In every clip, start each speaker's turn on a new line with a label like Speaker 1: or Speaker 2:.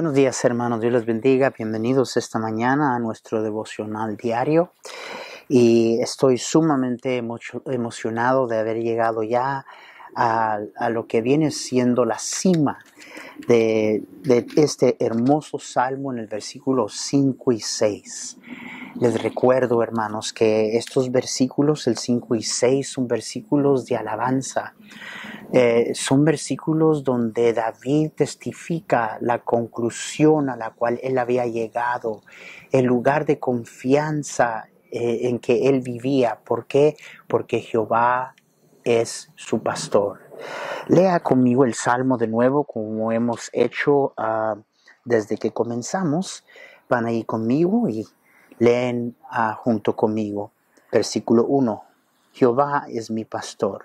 Speaker 1: Buenos días hermanos, Dios les bendiga. Bienvenidos esta mañana a nuestro devocional diario. Y estoy sumamente emocionado de haber llegado ya a, lo que viene siendo la cima de, de, este hermoso salmo en el versículo 5 y 6. Les recuerdo, hermanos, que estos versículos, el 5 y 6, son versículos de alabanza. Eh, son versículos donde David testifica la conclusión a la cual él había llegado, el lugar de confianza eh, en que él vivía. ¿Por qué? Porque Jehová es su pastor. Lea conmigo el Salmo de nuevo, como hemos hecho ah, desde que comenzamos. Van ahí conmigo y leen ah, junto conmigo. Versículo 1. Jehová es mi pastor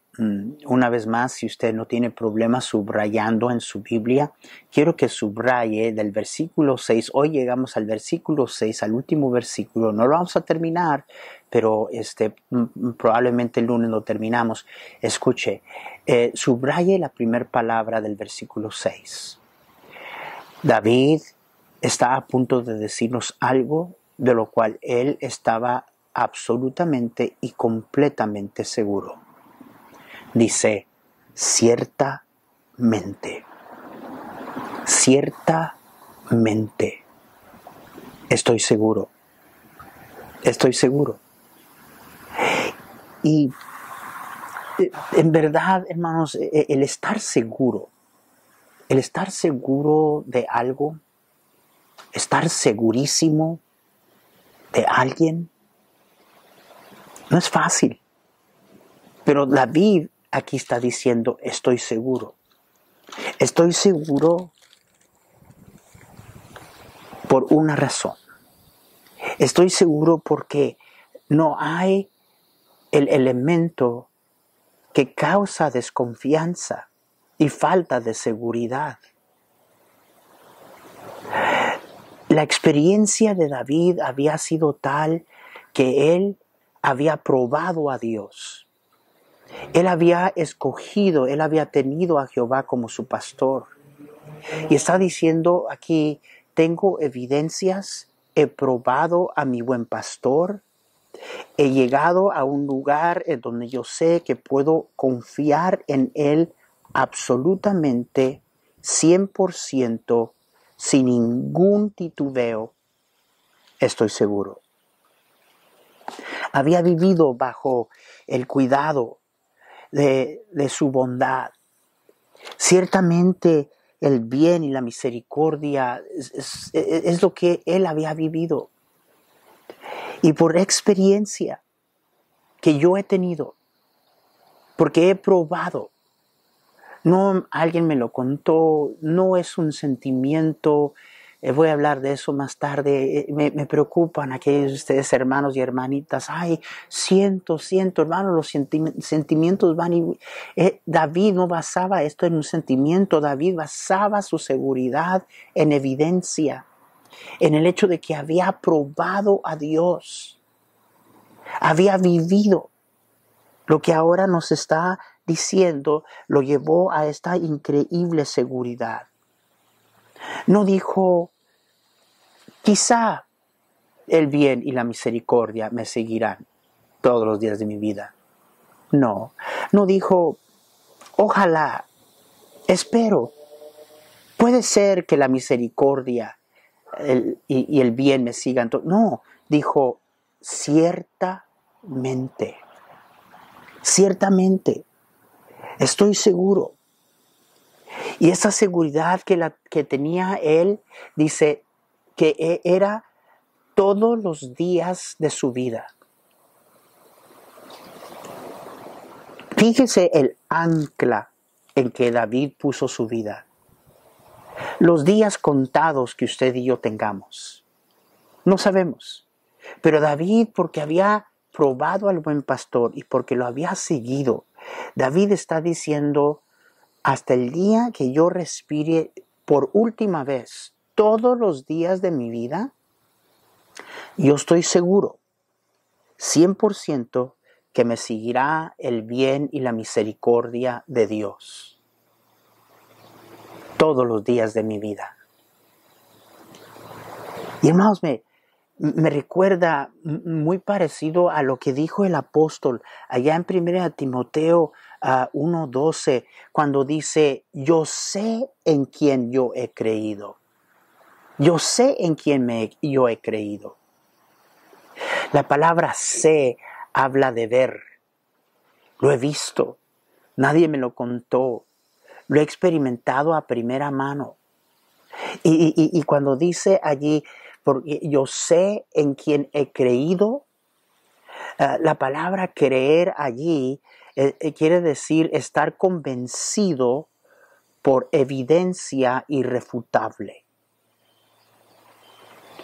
Speaker 1: una vez más, si usted no tiene problema subrayando en su Biblia, quiero que subraye del versículo 6. Hoy llegamos al versículo 6, al último versículo. No lo vamos a terminar, pero este, mm, mm, probablemente el lunes lo terminamos. Escuche, eh, subraye la primera palabra del versículo 6. David está a punto de decirnos algo de lo cual él estaba absolutamente y completamente seguro dice, ciertamente, ciertamente, estoy seguro, estoy seguro. Y eh, en verdad, hermanos, e, e, el estar seguro, el estar seguro de algo, estar segurísimo de alguien, no es fácil. Pero David aquí está diciendo, estoy seguro. Estoy seguro por una razón. Estoy seguro porque no hay el elemento que causa desconfianza y falta de seguridad. La experiencia de David había sido tal que él había probado a Dios él había escogido, él había tenido a Jehová como su pastor. Y está diciendo aquí, tengo evidencias, he probado a mi buen pastor, he llegado a un lugar en donde yo sé que puedo confiar en él absolutamente, 100%, sin ningún titubeo, estoy seguro. Había vivido bajo el cuidado, de, su bondad. Ciertamente el bien y la misericordia es, lo que él había vivido. Y por experiencia que yo he tenido, porque he probado, no alguien me lo contó, no es un sentimiento eh, voy a hablar de eso más tarde. Eh, me, preocupan aquellos ustedes hermanos y hermanitas. Ay, siento, siento, hermano, los sentimientos van. Eh, David no basaba esto en un sentimiento, David basaba su seguridad en evidencia, en el hecho de que había probado a Dios, había vivido lo que ahora nos está diciendo, lo llevó a esta increíble seguridad. No dijo, quizá el bien y la misericordia me seguirán todos los días de mi vida. No, no dijo, ojalá, espero. Puede ser que la misericordia y, el bien me sigan. No, dijo, ciertamente, Ciertamente, estoy seguro. Y esa seguridad que tenía él, dice que e, era todos los días de su vida. Fíjese el ancla en que David puso su vida. Los días contados que usted y yo tengamos. No sabemos. Pero David, porque había probado al buen pastor y porque lo había seguido, David está diciendo, hasta el día que yo respire por última vez todos los días de mi vida, yo estoy seguro, 100%, que me seguirá el bien y la misericordia de Dios todos los días de mi vida. Y hermanos, me, me recuerda muy parecido a lo que dijo el apóstol allá en 1 Timoteo 1.12, ah, cuando dice, yo sé en quién yo he creído. Yo sé en quién me, yo he creído. La palabra sé habla de ver. Lo he visto. Nadie me lo contó. Lo he experimentado a primera mano. y cuando dice allí, porque yo sé en quién he creído. Eh, la palabra creer allí eh, eh, quiere decir estar convencido por evidencia irrefutable.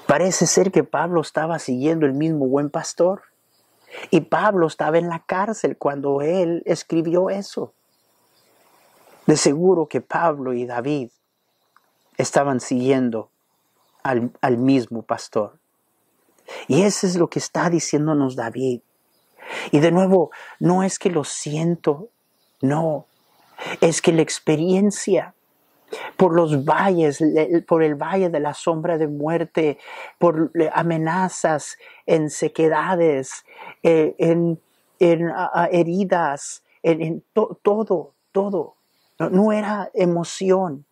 Speaker 1: Parece ser que Pablo estaba siguiendo el mismo buen pastor. Y Pablo estaba en la cárcel cuando él escribió eso. De seguro que Pablo y David estaban siguiendo al, mismo pastor. Y eso es lo que está diciéndonos David. Y de nuevo, no es que lo siento, no, es que la experiencia por los valles, por el valle de la sombra de muerte, por amenazas en sequedades, eh, en, heridas, en, todo, todo. no, era emoción,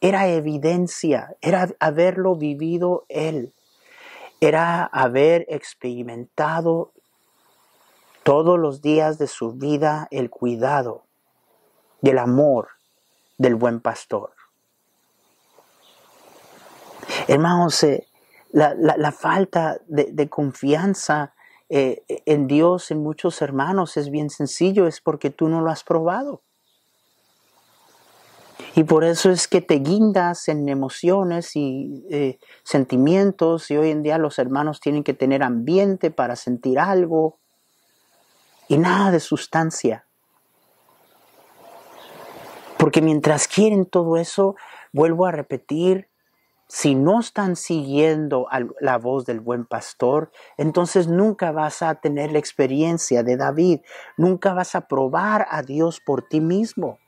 Speaker 1: era evidencia, era haberlo vivido él, era haber experimentado todos los días de su vida el cuidado y el amor del buen pastor. Hermanos, la, falta de, confianza eh, en Dios en muchos hermanos es bien sencillo, es porque tú no lo has probado. Y por eso es que te guindas en emociones y eh, sentimientos y hoy en día los hermanos tienen que tener ambiente para sentir algo y nada de sustancia. Porque mientras quieren todo eso, vuelvo a repetir, si no están siguiendo la voz del buen pastor, entonces nunca vas a tener la experiencia de David, nunca vas a probar a Dios por ti mismo.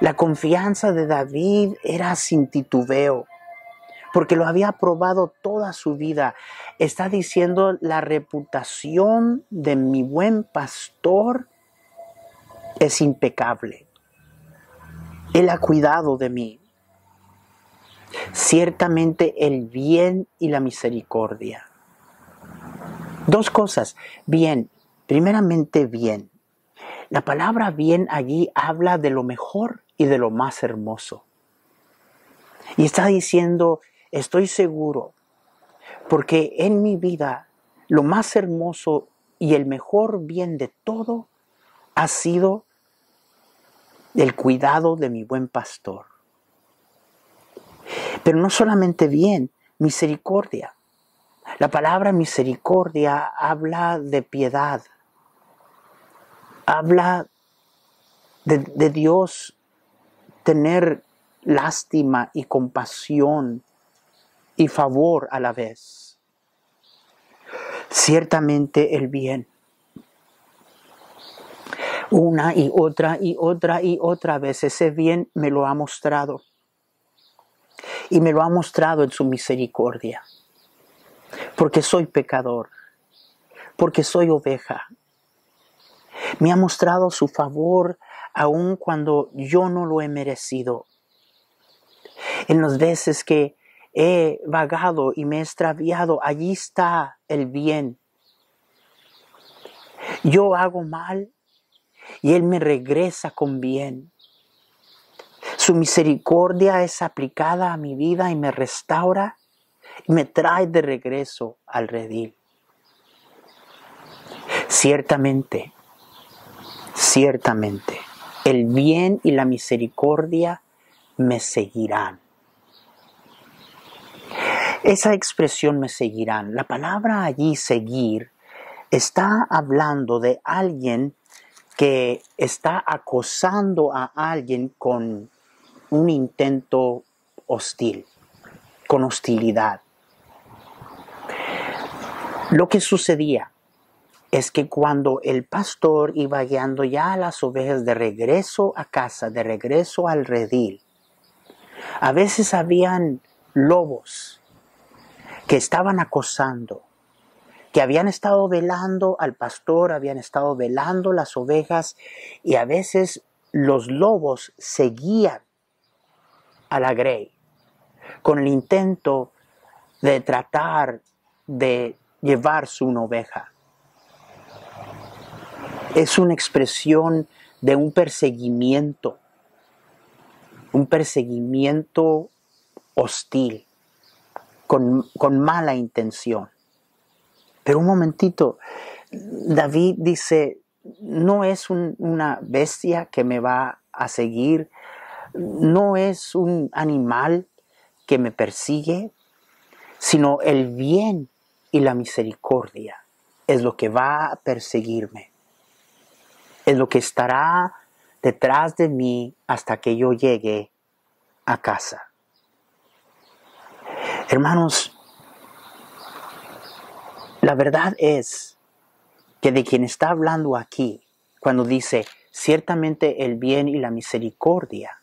Speaker 1: La confianza de David era sin titubeo, porque lo había probado toda su vida. Está diciendo, la reputación de mi buen pastor es impecable. Él ha cuidado de mí. Ciertamente el bien y la misericordia. Dos cosas. Bien, primeramente bien. La palabra bien allí habla de lo mejor y de lo más hermoso. Y está diciendo, estoy seguro, porque en mi vida lo más hermoso y el mejor bien de todo ha sido el cuidado de mi buen pastor. Pero no solamente bien, misericordia. La palabra misericordia habla de piedad, habla de, Dios tener lástima y compasión y favor a la vez. Ciertamente el bien. Una y otra y otra y otra vez ese bien me lo ha mostrado. Y me lo ha mostrado en su misericordia. Porque soy pecador. Porque soy oveja me ha mostrado su favor aun cuando yo no lo he merecido. En las veces que he vagado y me he extraviado, allí está el bien. Yo hago mal y Él me regresa con bien. Su misericordia es aplicada a mi vida y me restaura y me trae de regreso al redil. Ciertamente, ciertamente, el bien y la misericordia me seguirán. Esa expresión me seguirán. La palabra allí seguir está hablando de alguien que está acosando a alguien con un intento hostil, con hostilidad. Lo que sucedía es que cuando el pastor iba guiando ya a las ovejas de regreso a casa, de regreso al redil, a veces habían lobos que estaban acosando, que habían estado velando al pastor, habían estado velando las ovejas y a veces los lobos seguían a la grey con el intento de tratar de llevar su oveja. Es una expresión de un perseguimiento, un perseguimiento hostil, con, con mala intención. Pero un momentito, David dice, no es una bestia que me va a seguir, no es un animal que me persigue, sino el bien y la misericordia es lo que va a perseguirme, es lo que estará detrás de mí hasta que yo llegue a casa. Hermanos, la verdad es que de quien está hablando aquí, cuando dice, ciertamente el bien y la misericordia,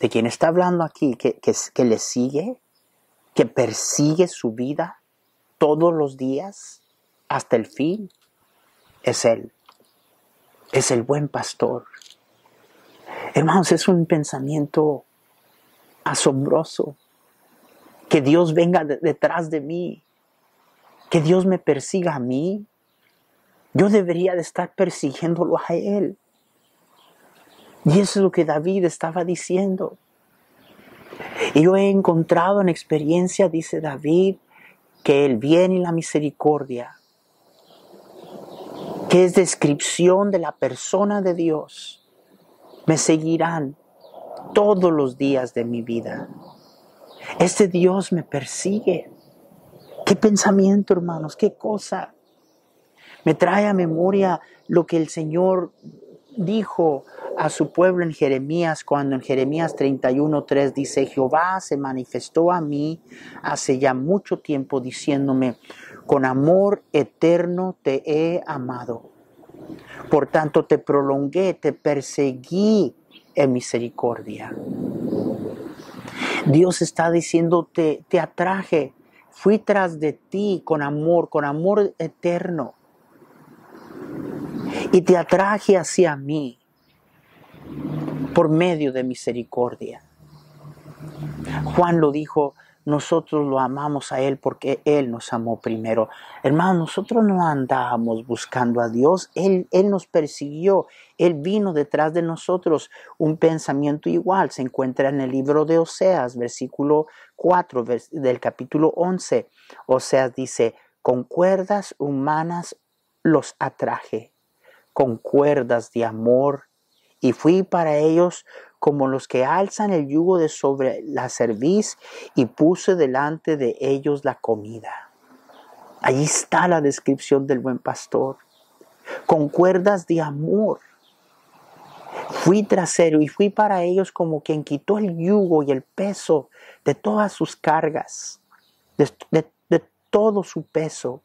Speaker 1: de quien está hablando aquí, que, que, le sigue, que persigue su vida todos los días hasta el fin, es Él. Es el buen pastor. Hermanos, es un pensamiento asombroso. Que Dios venga detrás de mí que Dios me persiga a mí. Yo debería de estar persiguiéndolo a Él. Y eso es lo que David estaba diciendo. Y yo he encontrado en experiencia, dice David, que el bien y la misericordia, que es descripción de la persona de Dios, me seguirán todos los días de mi vida. Este Dios me persigue. Qué pensamiento, hermanos, qué cosa. Me trae a memoria lo que el Señor dijo a su pueblo en Jeremías, cuando en Jeremías 31.3 dice, Jehová se manifestó a mí hace ya mucho tiempo diciéndome, con amor eterno te he amado. Por tanto te prolongué, te perseguí en misericordia. Dios está diciendo, te, te atraje, Fui tras de ti con amor, con amor eterno. Y te atraje hacia mí por medio de misericordia. Juan lo dijo nosotros lo amamos a Él porque Él nos amó primero. Hermano, nosotros no andábamos buscando a Dios, Él, Él nos persiguió, Él vino detrás de nosotros. Un pensamiento igual se encuentra en el libro de Oseas, versículo 4 del capítulo 11. Oseas dice, con cuerdas humanas los atraje, con cuerdas de amor, y fui para ellos como los que alzan el yugo de sobre la cerviz y puse delante de ellos la comida. Allí está la descripción del buen pastor, con cuerdas de amor. Fui trasero y fui para ellos como quien quitó el yugo y el peso de todas sus cargas, de, de todo su peso,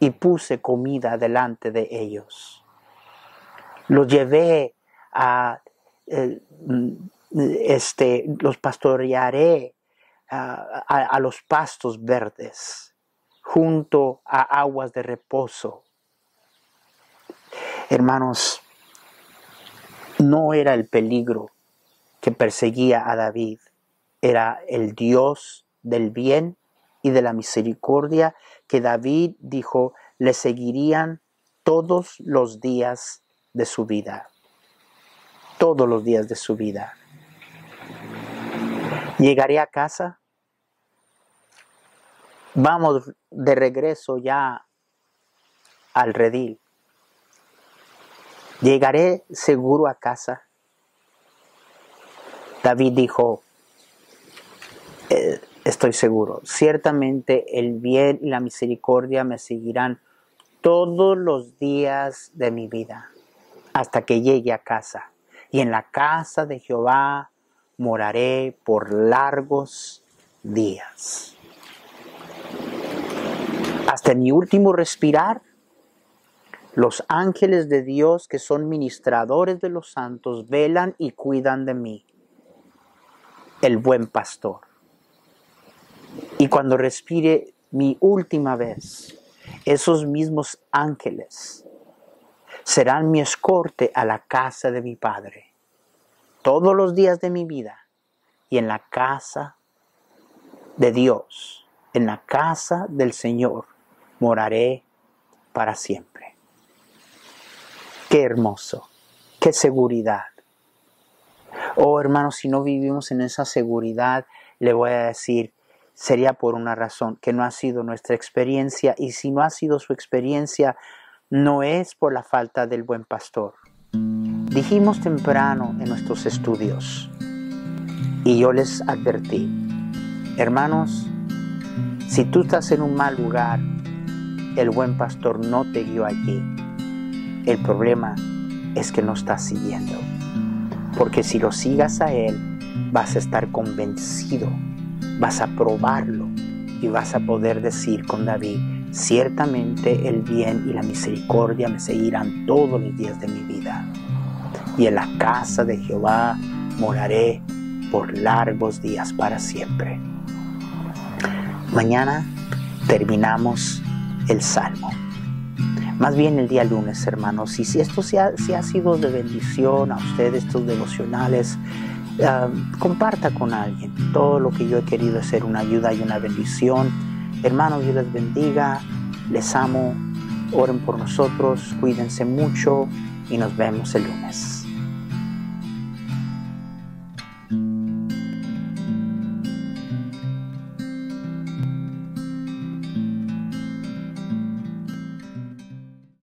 Speaker 1: y puse comida delante de ellos. Los llevé a este, los pastorearé a, los pastos verdes, junto a aguas de reposo. Hermanos, no era el peligro que perseguía a David, era el Dios del bien y de la misericordia que David dijo le seguirían todos los días de su vida. todos los días de su vida. Llegaré a casa. Vamos de regreso ya al redil. Llegaré seguro a casa. David dijo, eh, estoy seguro, ciertamente el bien y la misericordia me seguirán todos los días de mi vida hasta que llegue a casa. Y en la casa de Jehová moraré por largos días. Hasta mi último respirar, los ángeles de Dios que son ministradores de los santos velan y cuidan de mí, el buen pastor. Y cuando respire mi última vez, esos mismos ángeles serán mi escorte a la casa de mi Padre todos los días de mi vida y en la casa de Dios, en la casa del Señor, moraré para siempre. Qué hermoso, qué seguridad. Oh hermanos, si no vivimos en esa seguridad, le voy a decir, sería por una razón, que no ha sido nuestra experiencia y si no ha sido su experiencia, no es por la falta del buen pastor Dijimos temprano en nuestros estudios y yo les advertí, hermanos, si tú estás en un mal lugar, el buen pastor no te guió allí. El problema es que no estás siguiendo. Porque si lo sigas a Él, vas a estar convencido, vas a probarlo y vas a poder decir con David, ciertamente el bien y la misericordia me seguirán todos los días de mi vida y en la casa de Jehová moraré por largos días para siempre. Mañana terminamos el Salmo. Más bien el día lunes, hermanos. Y si esto se ha, ha sido de bendición a ustedes, estos devocionales, ah, comparta con alguien. Todo lo que yo he querido es ser una ayuda y una bendición. Hermanos, Dios les bendiga. Les amo. Oren por nosotros. Cuídense mucho y nos vemos el lunes.